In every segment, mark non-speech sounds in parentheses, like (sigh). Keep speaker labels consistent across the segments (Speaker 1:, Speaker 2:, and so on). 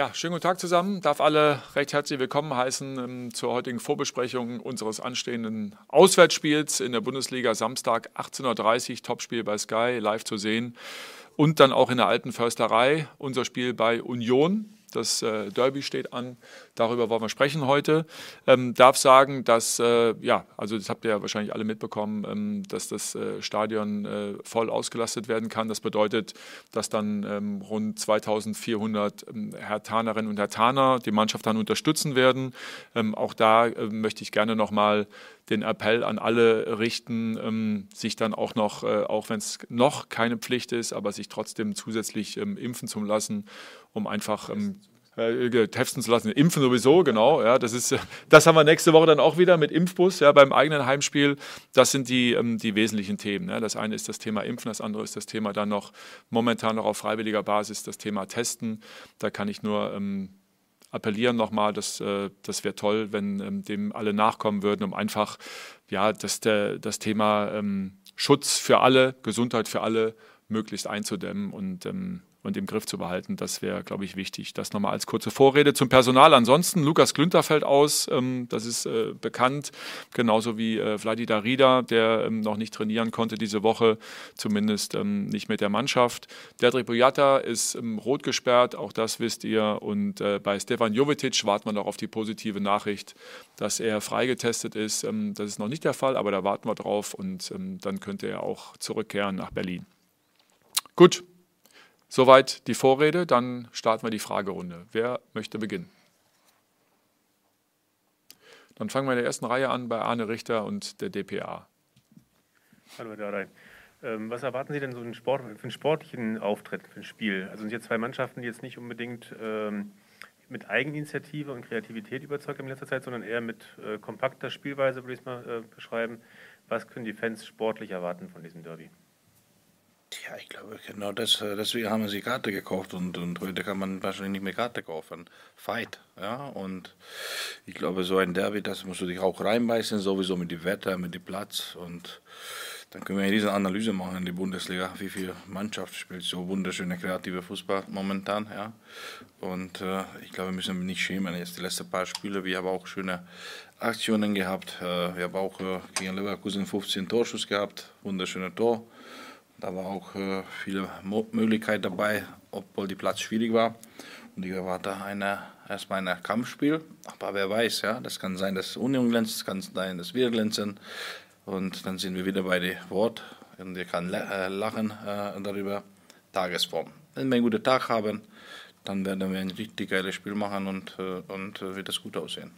Speaker 1: Ja, schönen guten Tag zusammen. Darf alle recht herzlich willkommen heißen ähm, zur heutigen Vorbesprechung unseres anstehenden Auswärtsspiels in der Bundesliga. Samstag 18.30 Uhr, Topspiel bei Sky, live zu sehen. Und dann auch in der alten Försterei unser Spiel bei Union. Das äh, Derby steht an. Darüber wollen wir sprechen heute. Ähm, darf sagen, dass, äh, ja, also das habt ihr ja wahrscheinlich alle mitbekommen, ähm, dass das äh, Stadion äh, voll ausgelastet werden kann. Das bedeutet, dass dann ähm, rund 2400 ähm, Hertanerinnen und Hertaner die Mannschaft dann unterstützen werden. Ähm, auch da äh, möchte ich gerne nochmal den Appell an alle richten, ähm, sich dann auch noch, äh, auch wenn es noch keine Pflicht ist, aber sich trotzdem zusätzlich impfen zu lassen, um einfach äh, testen zu lassen. Impfen sowieso, genau. Ja, das, ist, (laughs) das haben wir nächste Woche dann auch wieder mit Impfbus ja, beim eigenen Heimspiel. Das sind die, ähm, die wesentlichen Themen. Ja. Das eine ist das Thema Impfen, das andere ist das Thema dann noch momentan noch auf freiwilliger Basis das Thema Testen. Da kann ich nur ähm, appellieren nochmal, dass äh, das wäre toll, wenn ähm, dem alle nachkommen würden, um einfach ja, das, der, das Thema ähm, Schutz für alle, Gesundheit für alle möglichst einzudämmen und ähm, und im Griff zu behalten. Das wäre, glaube ich, wichtig. Das nochmal als kurze Vorrede zum Personal. Ansonsten, Lukas Klünter fällt aus, ähm, das ist äh, bekannt, genauso wie äh, Vladi Darida, der ähm, noch nicht trainieren konnte diese Woche, zumindest ähm, nicht mit der Mannschaft. Dedrick Boyata ist ähm, rot gesperrt, auch das wisst ihr. Und äh, bei Stefan Jovetic warten wir noch auf die positive Nachricht, dass er freigetestet ist. Ähm, das ist noch nicht der Fall, aber da warten wir drauf und ähm, dann könnte er auch zurückkehren nach Berlin. Gut, Soweit die Vorrede, dann starten wir die Fragerunde. Wer möchte beginnen? Dann fangen wir in der ersten Reihe an bei Arne Richter und der DPA.
Speaker 2: Hallo, Herr Dardai. Ähm, was erwarten Sie denn so Sport, für einen sportlichen Auftritt, für ein Spiel? Also sind jetzt zwei Mannschaften, die jetzt nicht unbedingt ähm, mit Eigeninitiative und Kreativität überzeugt haben in letzter Zeit, sondern eher mit äh, kompakter Spielweise, würde ich es mal äh, beschreiben. Was können die Fans sportlich erwarten von diesem Derby?
Speaker 3: Ja, ich glaube, genau das, äh, deswegen haben sie Karte gekauft und, und heute kann man wahrscheinlich nicht mehr Karte kaufen. Fight, ja, und ich glaube, so ein Derby, das musst du dich auch reinbeißen, sowieso mit dem Wetter, mit dem Platz und dann können wir diese Analyse machen in die Bundesliga, wie viel Mannschaft spielt so wunderschöne kreative Fußball momentan, ja. Und äh, ich glaube, wir müssen nicht schämen. Jetzt die letzten paar Spiele, wir haben auch schöne Aktionen gehabt. Äh, wir haben auch äh, gegen Leverkusen 15 Torschuss gehabt, wunderschöne Tor. Da war auch äh, viele Möglichkeiten dabei, obwohl die Platz schwierig war. Und ich erwarte eine, erstmal ein Kampfspiel. Aber wer weiß, ja, das kann sein, dass Union glänzt, es kann sein, dass wir glänzen. Und dann sind wir wieder bei dem Wort. Und wir können äh, lachen äh, darüber. Tagesform. Wenn wir einen guten Tag haben, dann werden wir ein richtig geiles Spiel machen und, und wird das gut aussehen.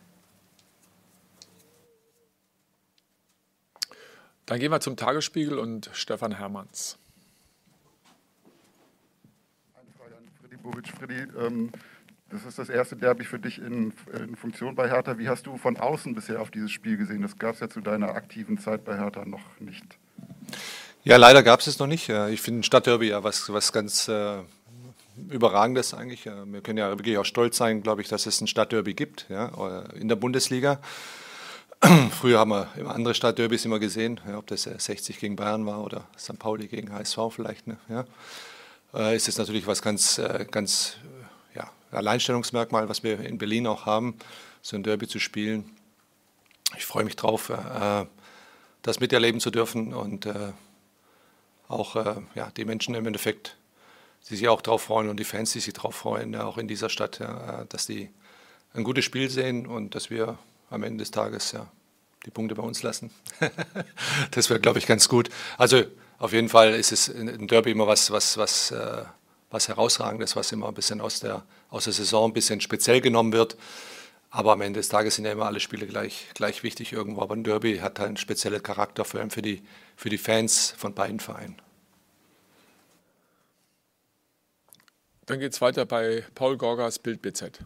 Speaker 1: Dann gehen wir zum Tagesspiegel und Stefan Hermanns.
Speaker 4: Eine Frage an Freddy Bobic. Freddy, ähm, das ist das erste Derby für dich in, in, Funktion bei Hertha. Wie hast du von außen bisher auf dieses Spiel gesehen? Das gab es ja zu deiner aktiven Zeit bei Hertha noch nicht.
Speaker 5: Ja, leider gab es es noch nicht. Ich finde ein Stadtderby ja was, was ganz äh, Überragendes eigentlich. Wir können ja wirklich auch stolz sein, glaube ich, dass es ein Stadtderby gibt ja, in der Bundesliga. (clears throat) Früher haben wir immer andere Stadtderbys immer gesehen, ja, ob das 60 gegen Bayern war oder St. Pauli gegen HSV vielleicht. Ne, ja. Äh, ist es natürlich was ganz, äh, ganz äh, ja, Alleinstellungsmerkmal, was wir in Berlin auch haben, so ein Derby zu spielen. Ich freue mich drauf, äh, das miterleben zu dürfen und äh, auch äh, ja, die Menschen im Endeffekt, die sich auch drauf freuen und die Fans, die sich drauf freuen, auch in dieser Stadt, dass die ein gutes Spiel sehen und dass wir am Ende des Tages ja die Punkte bei uns lassen. (laughs) das wäre, glaube ich, ganz gut. Also auf jeden Fall ist es ein Derby immer was, was, was, äh, was herausragendes, was immer ein bisschen aus der, aus der Saison ein bisschen speziell genommen wird. Aber am Ende des Tages sind ja immer alle Spiele gleich, gleich wichtig irgendwo. Aber ein Derby hat halt einen speziellen Charakter, vor allem für die, für die Fans von beiden Vereinen.
Speaker 1: Dann geht es weiter bei Paul Gorgas Bild BZ.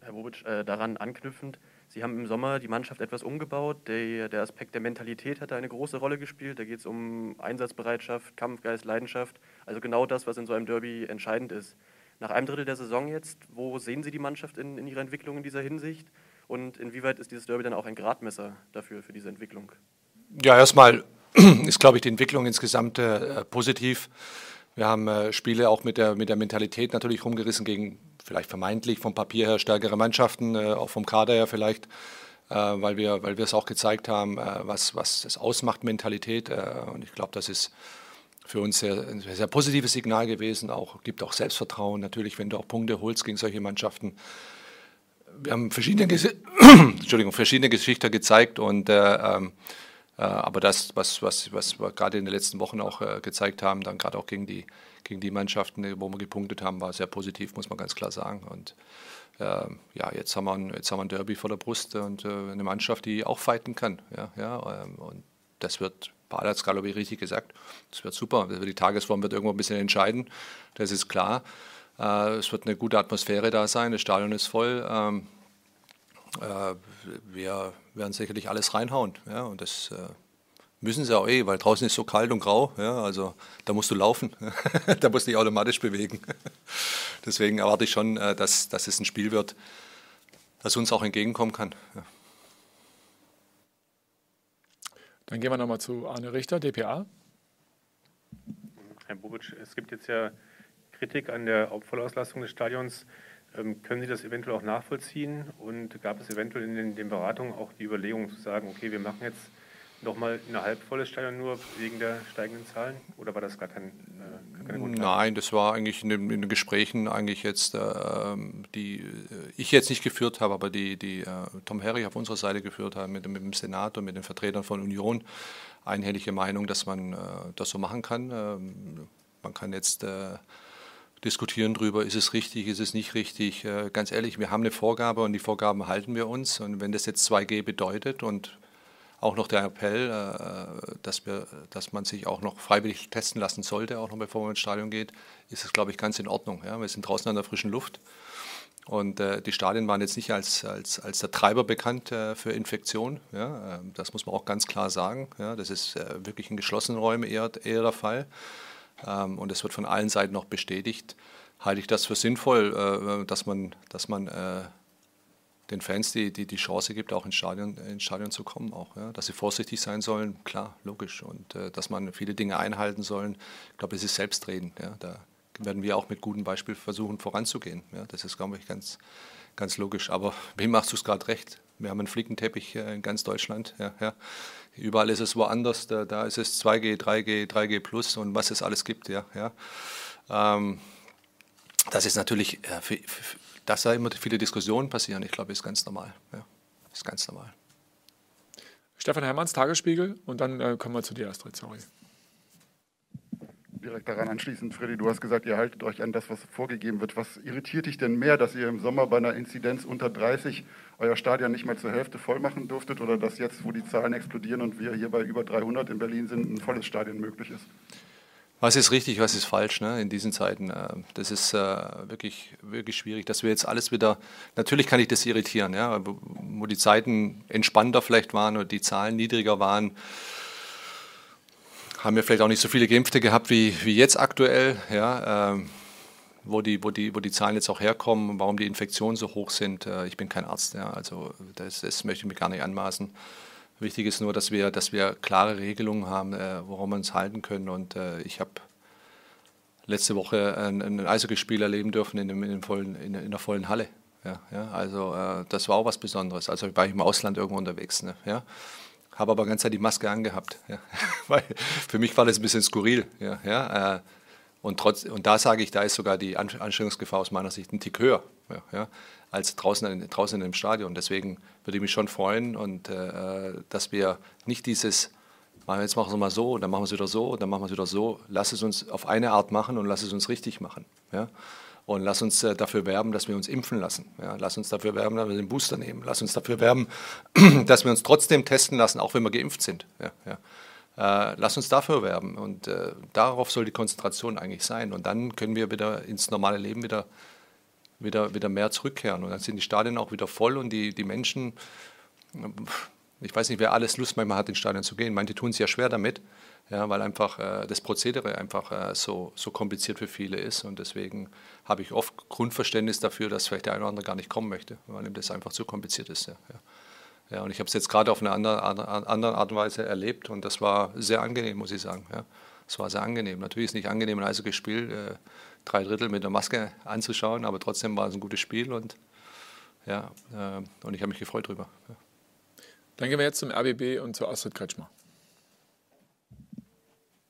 Speaker 2: Herr Bobic, äh, daran anknüpfend, Sie haben im Sommer die Mannschaft etwas umgebaut. Der, der Aspekt der Mentalität hat da eine große Rolle gespielt. Da geht es um Einsatzbereitschaft, Kampfgeist, Leidenschaft. Also genau das, was in so einem Derby entscheidend ist. Nach einem Drittel der Saison jetzt, wo sehen Sie die Mannschaft in, in ihrer Entwicklung in dieser Hinsicht? Und inwieweit ist dieses Derby dann auch ein Gradmesser dafür, für diese Entwicklung?
Speaker 5: Ja, erstmal (clears throat) ist, glaube ich, die Entwicklung insgesamt äh, positiv. Wir haben äh, Spiele auch mit der, mit der Mentalität natürlich rumgerissen gegen vielleicht vermeintlich vom Papier her stärkere Mannschaften, äh, auch vom Kader her vielleicht, äh, weil wir, weil wir es auch gezeigt haben, äh, was, was das ausmacht, Mentalität. Und ich glaube, das ist für uns sehr, ein sehr positives Signal gewesen. Auch gibt auch Selbstvertrauen natürlich, wenn du auch Punkte holst gegen solche Mannschaften. Wir haben verschiedene, (clears throat) Entschuldigung, verschiedene Geschichten gezeigt und äh, ähm, äh, aber das, was, was, was wir gerade in den letzten Wochen auch äh, gezeigt haben, dann gerade auch gegen die, gegen die Mannschaften, wo wir gepunktet haben, war sehr positiv, muss man ganz klar sagen. Und äh, ja, jetzt haben, wir ein, jetzt haben wir ein Derby vor der Brust und äh, eine Mannschaft, die auch fighten kann. Ja, ja, ähm, und das wird, Paul hat es gerade richtig gesagt, das wird super. Die Tagesform wird irgendwo ein bisschen entscheiden, das ist klar. Äh, es wird eine gute Atmosphäre da sein, das Stadion ist voll. Äh, wir werden sicherlich alles reinhauen. Ja, und das äh, müssen sie auch eh, weil draußen ist so kalt und grau. Ja, also da musst du laufen, (laughs) da musst du dich automatisch bewegen. (laughs) Deswegen erwarte ich schon, äh, dass, dass es ein Spiel wird, das uns auch entgegenkommen kann. Ja.
Speaker 1: Dann gehen wir nochmal zu Arne Richter, DPA.
Speaker 6: Herr Bobic, es gibt jetzt ja Kritik an der Vollauslastung des Stadions. Ähm, können Sie das eventuell auch nachvollziehen? Und gab es eventuell in den, den Beratungen auch die Überlegung zu sagen, okay, wir machen jetzt nochmal ein halbvolles Stadion nur wegen der steigenden Zahlen? Oder war das gar kein, äh, keine?
Speaker 5: Nein, das war eigentlich in den, in den Gesprächen eigentlich jetzt, äh, die ich jetzt nicht geführt habe, aber die, die äh, Tom Herry auf unserer Seite geführt hat mit, mit dem Senat und mit den Vertretern von Union. Einhellige Meinung, dass man äh, das so machen kann. Ähm, man kann jetzt äh, diskutieren darüber, ist es richtig, ist es nicht richtig. Äh, ganz ehrlich, wir haben eine Vorgabe und die Vorgaben halten wir uns. Und wenn das jetzt 2G bedeutet und auch noch der Appell, äh, dass, wir, dass man sich auch noch freiwillig testen lassen sollte, auch noch bevor man ins Stadion geht, ist es, glaube ich, ganz in Ordnung. Wir sind draußen an der frischen Luft. Und äh, die Stadien waren jetzt nicht als, als, als der Treiber bekannt äh, für Infektion. Ja? Ähm, das muss man auch ganz klar sagen. Ja? Das ist äh, wirklich in geschlossenen Räumen eher, eher der Fall ähm, und es wird von allen Seiten noch bestätigt, halte ich das für sinnvoll, äh, dass man, dass man äh, den Fans die, die, die Chance gibt, auch ins Stadion, ins Stadion zu kommen, auch, ja? dass sie vorsichtig sein sollen, klar, logisch, und äh, dass man viele Dinge einhalten sollen. Ich glaube, es ist selbstredend. Ja? Da werden wir auch mit gutem Beispiel versuchen, voranzugehen. Ja? Das ist, glaube ich, ganz, ganz logisch. Aber wem machst du es gerade recht? Wir haben einen Flickenteppich äh, in ganz Deutschland. Ja, ja. Überall ist es woanders. Da, da, ist es 2G, 3G, 3G Plus und was es alles gibt. Ja, ja. Ähm, das ist natürlich, äh, für, für, dass da immer viele Diskussionen passieren, ich glaube, ist ganz normal. Ja, ist ganz normal.
Speaker 1: Stefan Hermanns, Tagesspiegel und dann äh, kommen wir zu dir, Astrid, sorry
Speaker 4: direkt daran anschließend, Freddy, du hast gesagt, ihr haltet euch an das, was vorgegeben wird. Was irritiert dich denn mehr, dass ihr im Sommer bei einer Inzidenz unter 30 euer Stadion nicht mal zur Hälfte voll machen durftet oder dass jetzt, wo die Zahlen explodieren und wir hier bei über 300 in Berlin sind, ein volles Stadion möglich ist?
Speaker 5: Was ist richtig, was ist falsch ne, in diesen Zeiten? Äh, das ist äh, wirklich, wirklich schwierig, dass wir jetzt alles wieder, natürlich kann ich das irritieren, ja, wo die Zeiten entspannter vielleicht waren oder die Zahlen niedriger waren, haben wir vielleicht auch nicht so viele Geimpfte gehabt wie, wie jetzt aktuell, ja, ähm, wo, die, wo, die, wo die Zahlen jetzt auch herkommen, warum die Infektionen so hoch sind. Äh, ich bin kein Arzt, ja, also das, das, möchte ich mir gar nicht anmaßen. Wichtig ist nur, dass wir, dass wir klare Regelungen haben, äh, woran wir uns halten können. Und äh, ich habe letzte Woche ein, ein Eishockeyspiel erleben dürfen in, dem, in, dem vollen, in, in der vollen Halle. Ja, ja, also äh, das war auch was Besonderes. Also war ich im Ausland irgendwo unterwegs. Ne, ja habe aber ganz Zeit die Maske angehabt. Ja. (laughs) Weil für mich war das ein bisschen skurril. Ja, ja. Äh, und, trotz, und da sage ich, da ist sogar die Ansteckungsgefahr aus meiner Sicht ein Tick höher ja, ja, als draußen, draußen in dem Stadion. Deswegen würde ich mich schon freuen, und, äh, dass wir nicht dieses, jetzt machen wir es mal so, dann machen wir es wieder so, dann machen wir es wieder so. Lass es uns auf eine Art machen und lass es uns richtig machen. Ja. Und lass uns äh, dafür werben, dass wir uns impfen lassen. Ja, lass uns dafür werben, dass wir den Booster nehmen. Lass uns dafür werben, (clears throat) dass wir uns trotzdem testen lassen, auch wenn wir geimpft sind. Ja, ja. Äh, lass uns dafür werben. Und äh, darauf soll die Konzentration eigentlich sein. Und dann können wir wieder ins normale Leben wieder, wieder, wieder mehr zurückkehren. Und dann sind die Stadien auch wieder voll und die, die Menschen, ich weiß nicht, wer alles Lust manchmal hat, ins Stadion zu gehen. Manche tun es ja schwer damit ja, weil einfach äh, das Prozedere einfach äh, so, so kompliziert für viele ist. Und deswegen habe ich oft Grundverständnis dafür, dass vielleicht der eine oder andere gar nicht kommen möchte, weil ihm das einfach zu kompliziert ist. Ja, ja. ja und ich habe es jetzt gerade auf eine andere, andere Art und Weise erlebt und das war sehr angenehm, muss ich sagen. Ja. Es war sehr angenehm. Natürlich ist es nicht angenehm, ein Eishockeyspiel äh, drei Drittel mit der Maske anzuschauen, aber trotzdem war es ein gutes Spiel und ja, äh, und ich habe mich gefreut drüber. Ja.
Speaker 1: Dann gehen wir jetzt zum RBB und zu Astrid Kretschmer.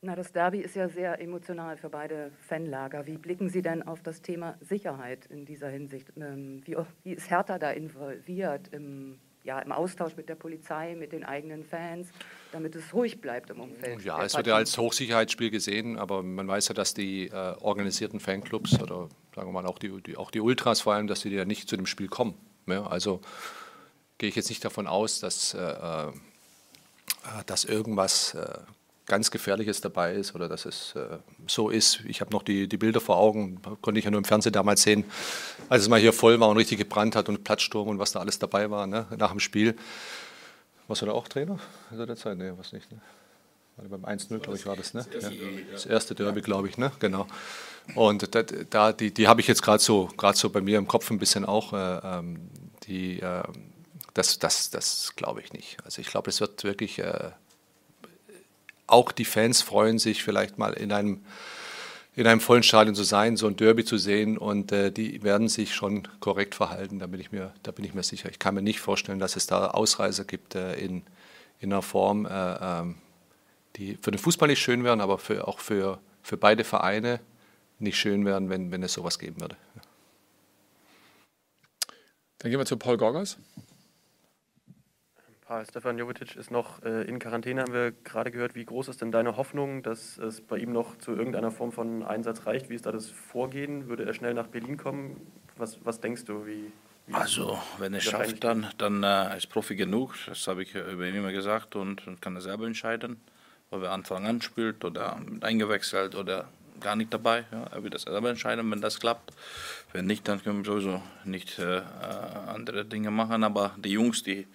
Speaker 7: Na, das Derby ist ja sehr emotional für beide Fanlager. Wie blicken Sie denn auf das Thema Sicherheit in dieser Hinsicht? Ähm, wie, wie ist Hertha da involviert im, ja, im Austausch mit der Polizei, mit den eigenen Fans, damit es ruhig bleibt im Umfeld?
Speaker 5: Ja, es wird ja als Hochsicherheitsspiel gesehen, aber man weiß ja, dass die äh, organisierten Fanclubs oder sagen wir mal auch die, die, auch die Ultras vor allem, dass sie ja nicht zu dem Spiel kommen. Ja, also gehe ich jetzt nicht davon aus, dass, äh, äh dass irgendwas äh, ganz Gefährliches dabei ist oder dass es äh, so ist. Ich habe noch die, die Bilder vor Augen, konnte ich ja nur im Fernsehen damals sehen, als es mal hier voll war und richtig gebrannt hat und Platzsturm und was da alles dabei war ne, nach dem Spiel. Warst du da auch Trainer in der Zeit? Nee, was nicht. Ne? Beim 1-0, glaube ich, war das, ne? Das erste, ja. Derby, das erste Derby, glaube ich, ne? Genau. Und da, da die, die habe ich jetzt gerade so, so bei mir im Kopf ein bisschen auch. Äh, ähm, die, äh, das, das, das glaube ich nicht. Also ich glaube, es wird wirklich äh, auch die Fans freuen sich vielleicht mal in einem, in einem vollen Stadion zu sein, so ein Derby zu sehen und äh, die werden sich schon korrekt verhalten, da bin, ich mir, da bin ich mir sicher. Ich kann mir nicht vorstellen, dass es da Ausreißer gibt äh, in, in einer Form, äh, ähm, die für den Fußball nicht schön wären, aber für, auch für, für beide Vereine nicht schön wären, wenn, wenn es sowas geben würde.
Speaker 1: Dann gehen wir zu Paul Gorgas.
Speaker 2: Ah, Stefan Jovetic ist noch äh, in Quarantäne, haben wir gerade gehört. Wie groß ist denn deine Hoffnung, dass es bei ihm noch zu irgendeiner Form von Einsatz reicht? Wie ist da das Vorgehen? Würde er schnell nach Berlin kommen? Was, was denkst du? Wie,
Speaker 3: wie also, wenn er schafft, dann, dann äh, ist Profi genug. Das habe ich über ihn immer gesagt und, und kann er selber entscheiden, ob er Anfang an spielt oder eingewechselt oder gar nicht dabei. Ja. Er wird das selber entscheiden, wenn das klappt. Wenn nicht, dann können wir sowieso nicht äh, äh, andere Dinge machen. Aber die Jungs, die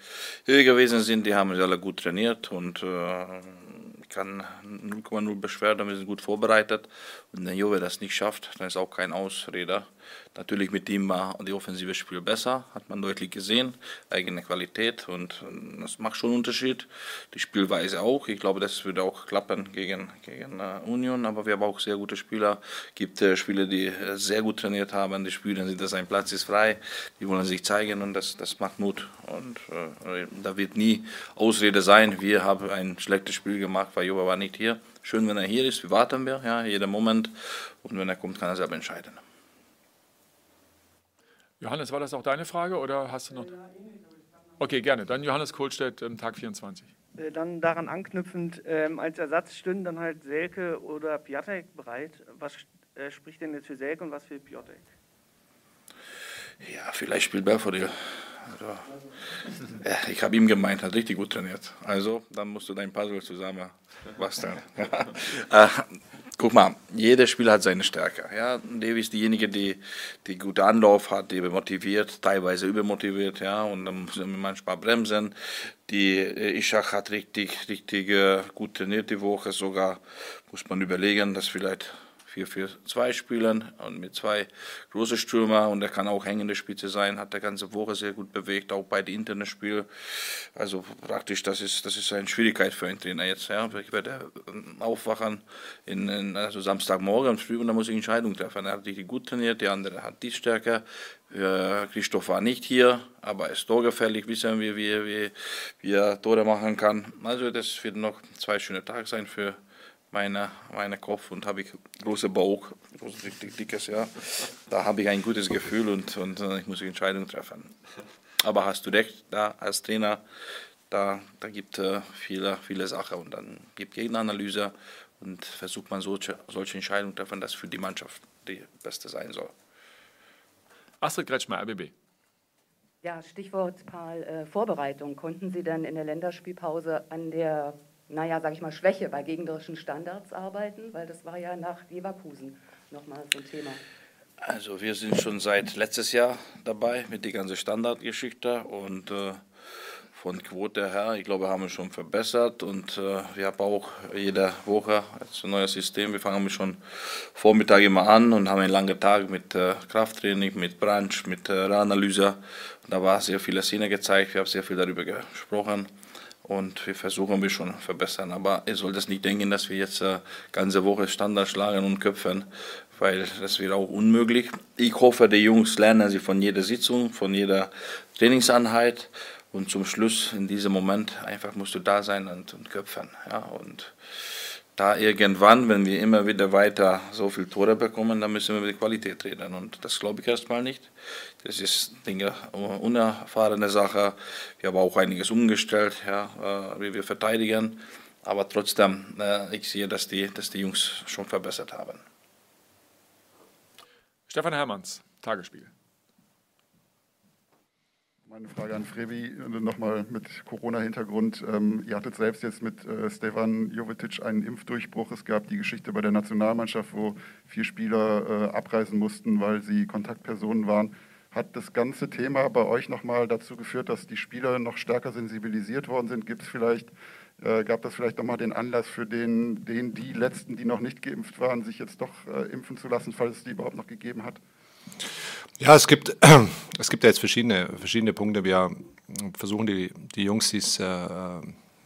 Speaker 3: hier gewesen sind, die haben sich alle gut trainiert und äh, kann 0,0 Beschwerden, wir sind gut vorbereitet. Und wenn Jove das nicht schafft, dann ist auch kein Ausreder. Natürlich mit ihm war die offensive Spiel besser, hat man deutlich gesehen, eigene Qualität und das macht schon einen Unterschied. Die Spielweise auch, ich glaube, das würde auch klappen gegen, gegen uh, Union, aber wir haben auch sehr gute Spieler. Es gibt uh, Spieler, die uh, sehr gut trainiert haben, die spielen, dass ein Platz ist frei, die wollen sich zeigen und das, das macht Mut. Und da wird nie Ausrede sein, wir haben ein schlechtes Spiel gemacht, weil Jova war nicht hier. Schön, wenn er hier ist, wir warten wir, ja, jeden Moment und wenn er kommt, kann er selber entscheiden.
Speaker 1: Johannes, war das auch deine Frage oder hast du noch? Okay, gerne. Dann Johannes Kohlstedt, Tag 24.
Speaker 8: Äh, dann daran anknüpfend, ähm, als Ersatz stünden dann halt Selke oder Piatek bereit. Was äh, spricht denn jetzt für Selke und was für Piatek?
Speaker 3: Ja, vielleicht spielt Belfodil. Also, ja, ich habe ihm gemeint, hat richtig gut trainiert. Also, dann musst du dein Puzzle zusammen basteln. (laughs) äh, guck mal, jeder Spieler hat seine Stärke. Ja, Davy ist diejenige, die, die gute Anlauf hat, die motiviert, teilweise übermotiviert, ja, und dann müssen wir manchmal bremsen. Die äh, Ishak hat richtig, richtig äh, gut trainiert die Woche, sogar muss man überlegen, dass vielleicht 4-4-2 spielen und mit zwei großen Stürmer und er kann auch hängende Spitze sein, hat der ganze Woche sehr gut bewegt, auch bei den internen Spielen. Also praktisch, das ist, das ist eine Schwierigkeit für einen Trainer jetzt. Ja. Ich werde ähm, aufwachen in, in, also Samstagmorgen früh und dann muss ich Entscheidungen treffen. Er hat richtig gut trainiert, der andere hat die Stärke. Christoph war nicht hier, aber er ist torgefällig, wissen wir, wie, wie, wie er Tore machen kann. Also das wird noch zwei schöne Tage sein für meine, meine Kopf und habe ich große Bauch, großes, richtig dickes, ja. Da habe ich ein gutes Gefühl und, und äh, ich muss die Entscheidung treffen. Aber hast du recht, da als Trainer, da, da gibt es äh, viele, viele Sachen und dann gibt Gegneranalyse und versucht man solche, solche Entscheidungen treffen, dass für die Mannschaft die beste sein soll.
Speaker 1: Astrid Kretschmer, RBB.
Speaker 7: Ja, Stichwort Paul, äh, Vorbereitung. Konnten Sie denn in der Länderspielpause an der naja, sage ich mal, Schwäche bei gegnerischen Standards arbeiten? Weil das war ja nach Leverkusen nochmal so ein Thema.
Speaker 3: Also wir sind schon seit letztes Jahr dabei mit der ganzen Standardgeschichte und äh, von Quote her, ich glaube, haben wir schon verbessert und äh, wir haben auch jede Woche ein neues System. Wir fangen schon Vormittag immer an und haben einen langen Tag mit äh, Krafttraining, mit Branch, mit äh, Analyse. Und da war sehr viele Szene gezeigt, wir haben sehr viel darüber gesprochen und wir versuchen wir schon verbessern. Aber ihr sollt es nicht denken, dass wir jetzt äh, ganze Woche Standard schlagen und köpfen, weil das wäre auch unmöglich. Ich hoffe, die Jungs lernen sie von jeder Sitzung, von jeder Trainingseinheit und zum Schluss in diesem Moment einfach musst du da sein und, und köpfen. Ja, und da irgendwann, wenn wir immer wieder weiter so viele Tore bekommen, dann müssen wir über die Qualität reden. Und das glaube ich erstmal nicht. Das ist Dinge, unerfahrene Sache. Wir haben auch einiges umgestellt, ja, äh, wie wir verteidigen. Aber trotzdem, äh, ich sehe, dass die, dass die Jungs schon verbessert haben.
Speaker 1: Stefan Hermanns, Tagesspiegel.
Speaker 4: Meine Frage an Frevi nochmal mit Corona-Hintergrund. Ähm, ihr hattet selbst jetzt mit äh, Stefan Jovetic einen Impfdurchbruch. Es gab die Geschichte bei der Nationalmannschaft, wo vier Spieler äh, abreisen mussten, weil sie Kontaktpersonen waren. Hat das ganze Thema bei euch nochmal dazu geführt, dass die Spieler noch stärker sensibilisiert worden sind? Gibt es vielleicht, äh, gab das vielleicht nochmal den Anlass für den, den, die Letzten, die noch nicht geimpft waren, sich jetzt doch äh, impfen zu lassen, falls es die überhaupt noch gegeben hat?
Speaker 5: Ja, es gibt, (clears throat) es gibt ja jetzt verschiedene, verschiedene Punkte. Wir versuchen die, die Jungs, die's, äh,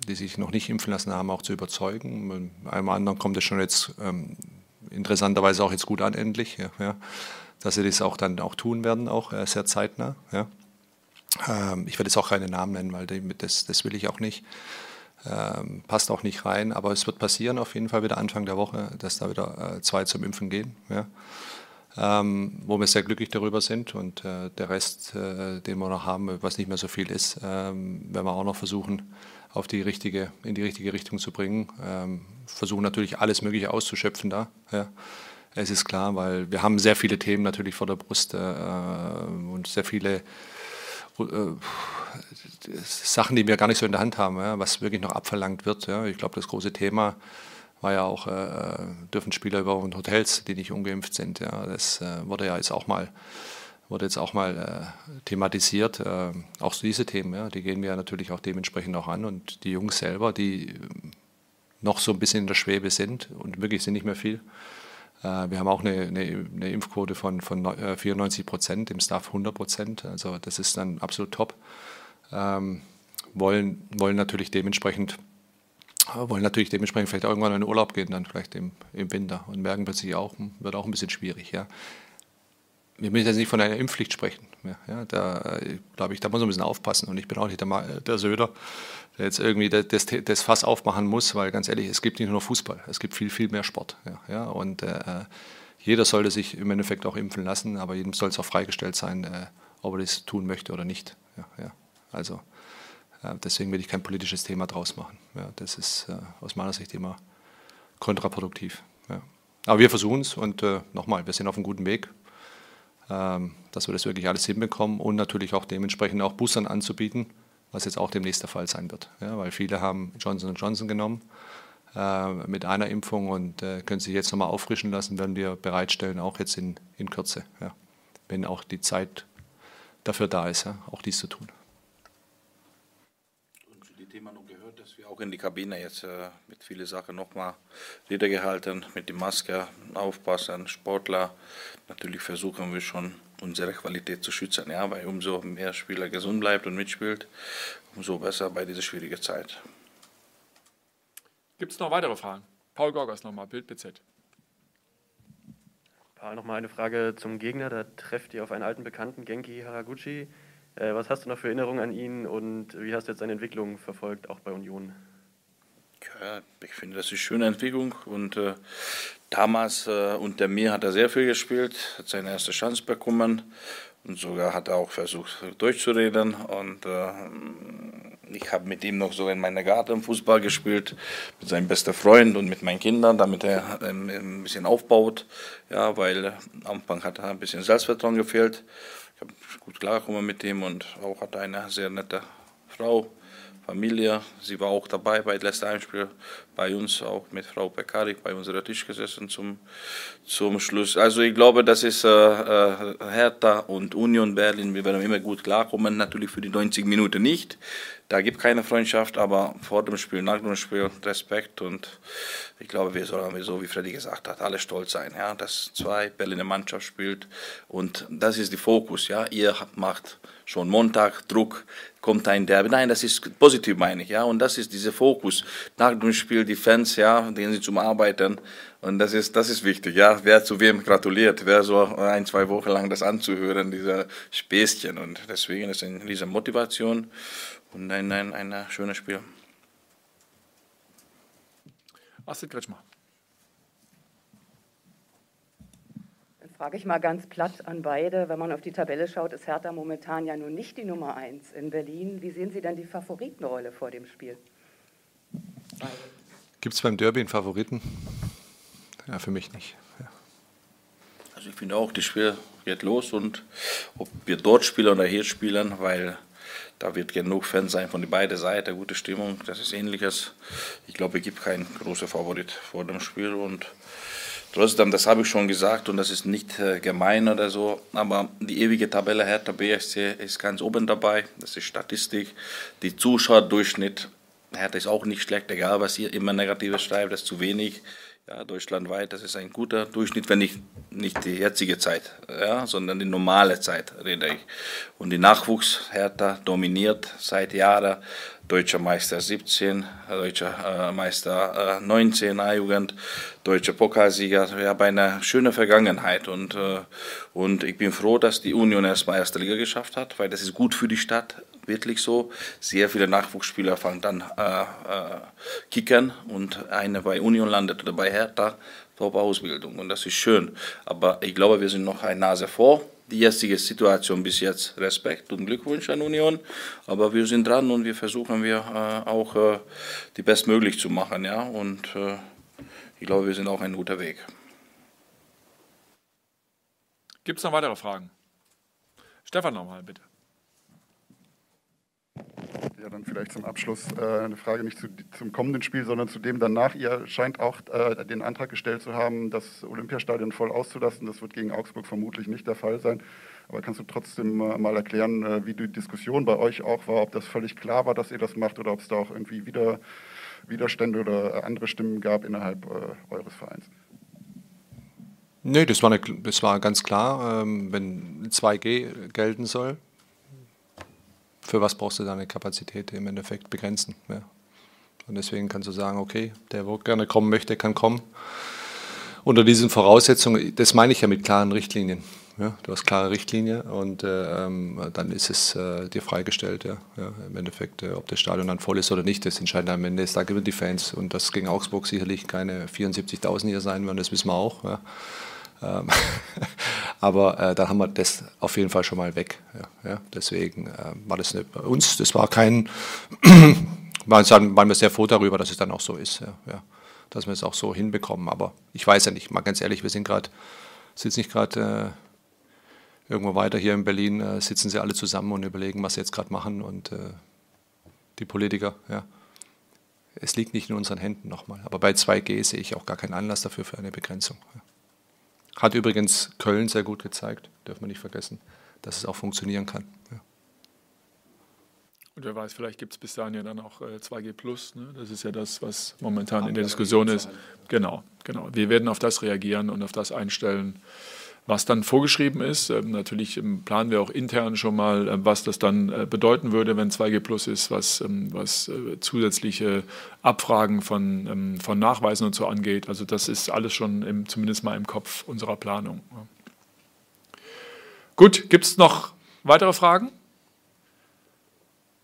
Speaker 5: die sich noch nicht impfen lassen haben, auch zu überzeugen. Einem anderen kommt es schon jetzt ähm, interessanterweise auch jetzt gut an, endlich, ja, ja, dass sie das auch dann auch tun werden, auch äh, sehr zeitnah. Ja. Ähm, ich werde jetzt auch keine Namen nennen, weil das, das will ich auch nicht. Ähm, passt auch nicht rein, aber es wird passieren auf jeden Fall wieder Anfang der Woche, dass da wieder äh, zwei zum Impfen gehen. Ja ähm, wo wir sehr glücklich darüber sind. Und äh, der Rest, äh, den wir noch haben, was nicht mehr so viel ist, ähm, werden wir auch noch versuchen, auf die richtige, in die richtige Richtung zu bringen. Ähm, versuchen natürlich alles Mögliche auszuschöpfen da. Ja. Es ist klar, weil wir haben sehr viele Themen natürlich vor der Brust äh, und sehr viele äh, Sachen, die wir gar nicht so in der Hand haben, ja, was wirklich noch abverlangt wird. Ja. Ich glaube, das große Thema war ja auch, äh, dürfen Spieler über Hotels, die nicht ungeimpft sind. Ja, das äh, wurde ja jetzt auch mal, wurde jetzt auch mal äh, thematisiert. Äh, auch diese Themen, ja, die gehen wir natürlich auch dementsprechend auch an. Und die Jungs selber, die noch so ein bisschen in der Schwebe sind und wirklich sind nicht mehr viel. Äh, wir haben auch eine, eine, eine Impfquote von, von 94 äh, Prozent, im Staff 100 Prozent. Also das ist dann absolut top. Ähm, wollen, wollen natürlich dementsprechend wollen natürlich dementsprechend vielleicht irgendwann in den Urlaub gehen, dann vielleicht im, im Winter und merken plötzlich auch, wird auch ein bisschen schwierig. Ja. Wir müssen jetzt nicht von einer Impfpflicht sprechen. Ja, da glaube ich, da muss man ein bisschen aufpassen. Und ich bin auch nicht der, der Söder, der jetzt irgendwie das, das, Fass aufmachen muss, weil ganz ehrlich, es gibt nicht nur Fußball, es gibt viel, viel mehr Sport. Ja, ja. Und äh, jeder sollte sich im Endeffekt auch impfen lassen, aber jedem soll es auch freigestellt sein, äh, ob er das tun möchte oder nicht. Ja, ja. Also deswegen will ich kein politisches Thema draus machen. Ja, das ist äh, aus meiner Sicht immer kontraproduktiv. Ja. Aber wir versuchen es und äh, nochmal, wir sind auf einem guten Weg, ähm, dass wir das wirklich alles hinbekommen und natürlich auch dementsprechend auch Boostern anzubieten, was jetzt auch demnächst der Fall sein wird. Ja, weil viele haben Johnson Johnson genommen äh, mit einer Impfung und äh, können sich jetzt nochmal auffrischen lassen, werden wir bereitstellen, auch jetzt in, in Kürze, ja, wenn auch die Zeit dafür da ist, auch dies zu tun.
Speaker 3: Auch in die Kabine jetzt äh, mit vielen Sachen nochmal Rede gehalten, mit der Maske aufpassen, Sportler. Natürlich versuchen wir schon unsere Qualität zu schützen, ja, weil umso mehr Spieler gesund bleibt und mitspielt, umso besser bei dieser schwierigen Zeit.
Speaker 1: Gibt es noch weitere Fragen? Paul Gorgas nochmal, Bild BZ.
Speaker 2: Paul, nochmal eine Frage zum Gegner. Da trefft ihr auf einen alten Bekannten, Genki Haraguchi. Äh, was hast du noch für Erinnerungen an ihn und wie hast du jetzt seine Entwicklung verfolgt, auch bei Union?
Speaker 3: Ja, ich finde, das ist eine schöne Entwicklung und äh, damals äh, unter mir hat er sehr viel gespielt, hat seine erste Chance bekommen und sogar hat er auch versucht durchzureden und äh, ich habe mit ihm noch so in meiner Garten Fußball gespielt mit seinem besten Freund und mit meinen Kindern, damit er ähm, ein bisschen aufbaut, ja, weil am Anfang hat er ein bisschen Selbstvertrauen gefehlt. Ich habe gut klargekommen mit ihm und auch hat eine sehr nette Frau Familie. Sie war auch dabei bei letzten Heimspiel bei uns, auch mit Frau Pekarik bei unserem Tisch gesessen zum, zum Schluss. Also ich glaube, das ist äh, äh, Hertha und Union Berlin. Wir werden immer gut klarkommen, natürlich für die 90 Minuten nicht. Da gibt keine Freundschaft, aber vor dem Spiel, nach dem Spiel Respekt und ich glaube, wir sollen, so wie Freddy gesagt hat, alle stolz sein, ja, dass zwei Berliner Mannschaft spielt und das ist der Fokus, ja. Ihr macht schon Montag Druck, kommt ein Derby. Nein, das ist positiv, meine ich, ja. Und das ist dieser Fokus. Nach dem Spiel die Fans, ja, gehen sie zum Arbeiten. Und das ist, das ist wichtig, ja. Wer zu wem gratuliert, wer so ein, zwei Wochen lang das anzuhören, dieser Späßchen. Und deswegen ist es eine riesen Motivation und ein, ein, ein schönes Spiel.
Speaker 1: Astrid Kretschmer.
Speaker 7: frage ich mal ganz platt an beide. Wenn man auf die Tabelle schaut, ist Hertha momentan ja nun nicht die Nummer eins in Berlin. Wie sehen Sie denn die Favoritenrolle vor dem Spiel?
Speaker 5: Gibt es beim Derby einen Favoriten? Ja, für mich nicht. Ja.
Speaker 3: Also ich finde auch, das Spiel geht los und ob wir dort spielen oder hier spielen, weil da wird genug Fans sein von beiden Seiten, gute Stimmung, das ist ähnliches. Ich glaube, es gibt keinen großen Favorit vor dem Spiel und Trotzdem, das habe ich schon gesagt und das ist nicht äh, gemein oder so, aber die ewige Tabelle Hertha BSC ist ganz oben dabei. Das ist Statistik. Die Zuschauerdurchschnitt Hertha ist auch nicht schlecht, egal was ihr immer Negatives schreibt, das ist zu wenig. Ja, deutschlandweit, das ist ein guter Durchschnitt, wenn nicht, nicht die jetzige Zeit, ja, sondern die normale Zeit, rede ich. Und die Nachwuchs Hertha dominiert seit Jahren deutscher Meister 17, deutscher äh, Meister äh, 19 A-Jugend, deutscher Pokalsieger. Wir haben eine schöne Vergangenheit und, äh, und ich bin froh, dass die Union erstmal erste Liga geschafft hat, weil das ist gut für die Stadt, wirklich so. Sehr viele Nachwuchsspieler fangen dann äh, äh, kickern und eine bei Union landet oder bei Hertha, Top-Ausbildung und das ist schön. Aber ich glaube, wir sind noch eine Nase vor die jetzige Situation bis jetzt Respekt und Glückwunsch an Union, aber wir sind dran und wir versuchen wir äh, auch äh, die bestmöglich zu machen, ja und äh, ich glaube, wir sind auch ein guter Weg.
Speaker 1: Gibt es noch weitere Fragen? Stefan nochmal, bitte.
Speaker 4: Ja, dann vielleicht zum Abschluss äh, eine Frage nicht zu, zum kommenden Spiel, sondern zu dem danach. Ihr scheint auch äh, den Antrag gestellt zu haben, das Olympiastadion voll auszulassen. Das wird gegen Augsburg vermutlich nicht der Fall sein. Aber kannst du trotzdem äh, mal erklären, äh, wie die Diskussion bei euch auch war, ob das völlig klar war, dass ihr das macht oder ob es da auch irgendwie wieder Widerstände oder andere Stimmen gab innerhalb äh, eures Vereins?
Speaker 5: Nee, das war, eine, das war ganz klar. Ähm, wenn 2G gelten soll, für was brauchst du deine Kapazität im Endeffekt begrenzen. Ja. Und deswegen kannst du sagen, okay, der, wo gerne kommen möchte, kann kommen. Unter diesen Voraussetzungen, das meine ich ja mit klaren Richtlinien. Ja, du hast klare Richtlinien und äh, ähm, dann ist es äh, dir freigestellt. Ja, ja Im Endeffekt, äh, ob das Stadion dann voll ist oder nicht, das entscheidet am Ende. Da gewinnen die Fans und das gegen Augsburg sicherlich keine 74.000 hier sein werden, das wissen wir auch. Ja. Ähm, (laughs) aber äh, da haben wir das auf jeden Fall schon mal weg. Ja, ja. Deswegen äh, war das bei uns, das war kein, (clears throat) waren, waren wir sehr froh darüber, dass es dann auch so ist, ja, ja, dass wir es auch so hinbekommen. Aber ich weiß ja nicht, mal ganz ehrlich, wir sind gerade, sitzen nicht gerade äh, irgendwo weiter hier in Berlin, äh, sitzen sie alle zusammen und überlegen, was sie jetzt gerade machen und äh, die Politiker, ja. Es liegt nicht in unseren Händen nochmal. Aber bei 2G sehe ich auch gar keinen Anlass dafür für eine Begrenzung. Ja. Hat übrigens Köln sehr gut gezeigt, dürfen wir nicht vergessen, dass es auch funktionieren kann. Ja.
Speaker 1: Und wer weiß, vielleicht gibt es bis dahin ja dann auch äh, 2G Plus. Ne? Das ist ja das, was momentan in der Diskussion ist. Genau, genau. Wir werden auf das reagieren und auf das einstellen, was dann vorgeschrieben ist. Ähm, natürlich ähm, planen wir auch intern schon mal, äh, was das dann äh, bedeuten würde, wenn 2G Plus ist, was, ähm, was äh, zusätzliche Abfragen von, ähm, von Nachweisen und so angeht. Also das ist alles schon im, zumindest mal im Kopf unserer Planung. Gut, gibt es noch weitere Fragen?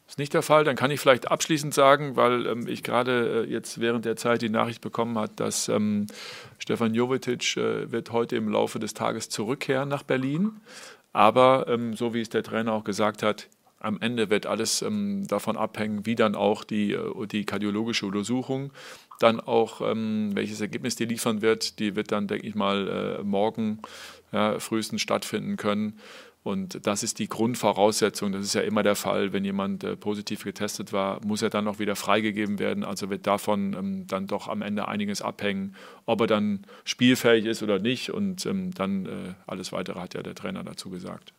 Speaker 1: Ist nicht der Fall. Dann kann ich vielleicht abschließend sagen, weil ähm, ich gerade äh, jetzt während der Zeit die Nachricht bekommen habe, dass ähm, Stefan Jovetic äh, wird heute im Laufe des Tages zurückkehren nach Berlin. Aber ähm, so wie es der Trainer auch gesagt hat, am Ende wird alles ähm, davon abhängen, wie dann auch die, äh, die kardiologische Untersuchung dann auch, ähm, welches Ergebnis die liefern wird. Die wird dann, denke ich mal, äh, morgen ja, frühestens stattfinden können. Und das ist die Grundvoraussetzung. Das ist ja immer der Fall. Wenn jemand äh, positiv getestet war, muss er dann auch wieder freigegeben werden. Also wird davon ähm, dann doch am Ende einiges abhängen, ob er dann spielfähig ist oder nicht. Und ähm, dann äh, alles Weitere hat ja der Trainer dazu gesagt.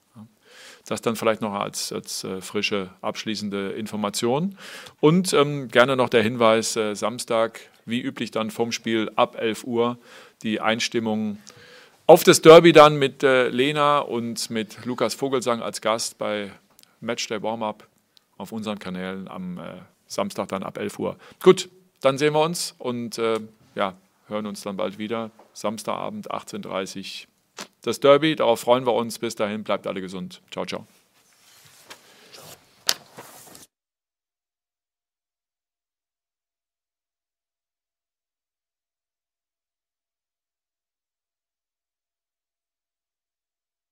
Speaker 1: Das dann vielleicht noch als, als äh, frische abschließende Information. Und ähm, gerne noch der Hinweis, äh, Samstag, wie üblich dann vom Spiel ab 11 Uhr, die Einstimmung auf das Derby dann mit äh, Lena und mit Lukas Vogelsang als Gast bei Matchday Warm-Up auf unseren Kanälen am äh, Samstag dann ab 11 Uhr. Gut, dann sehen wir uns und äh, ja, hören uns dann bald wieder. Samstagabend 18.30 Uhr das Derby. Darauf freuen wir uns. Bis dahin, bleibt alle gesund. Ciao, ciao.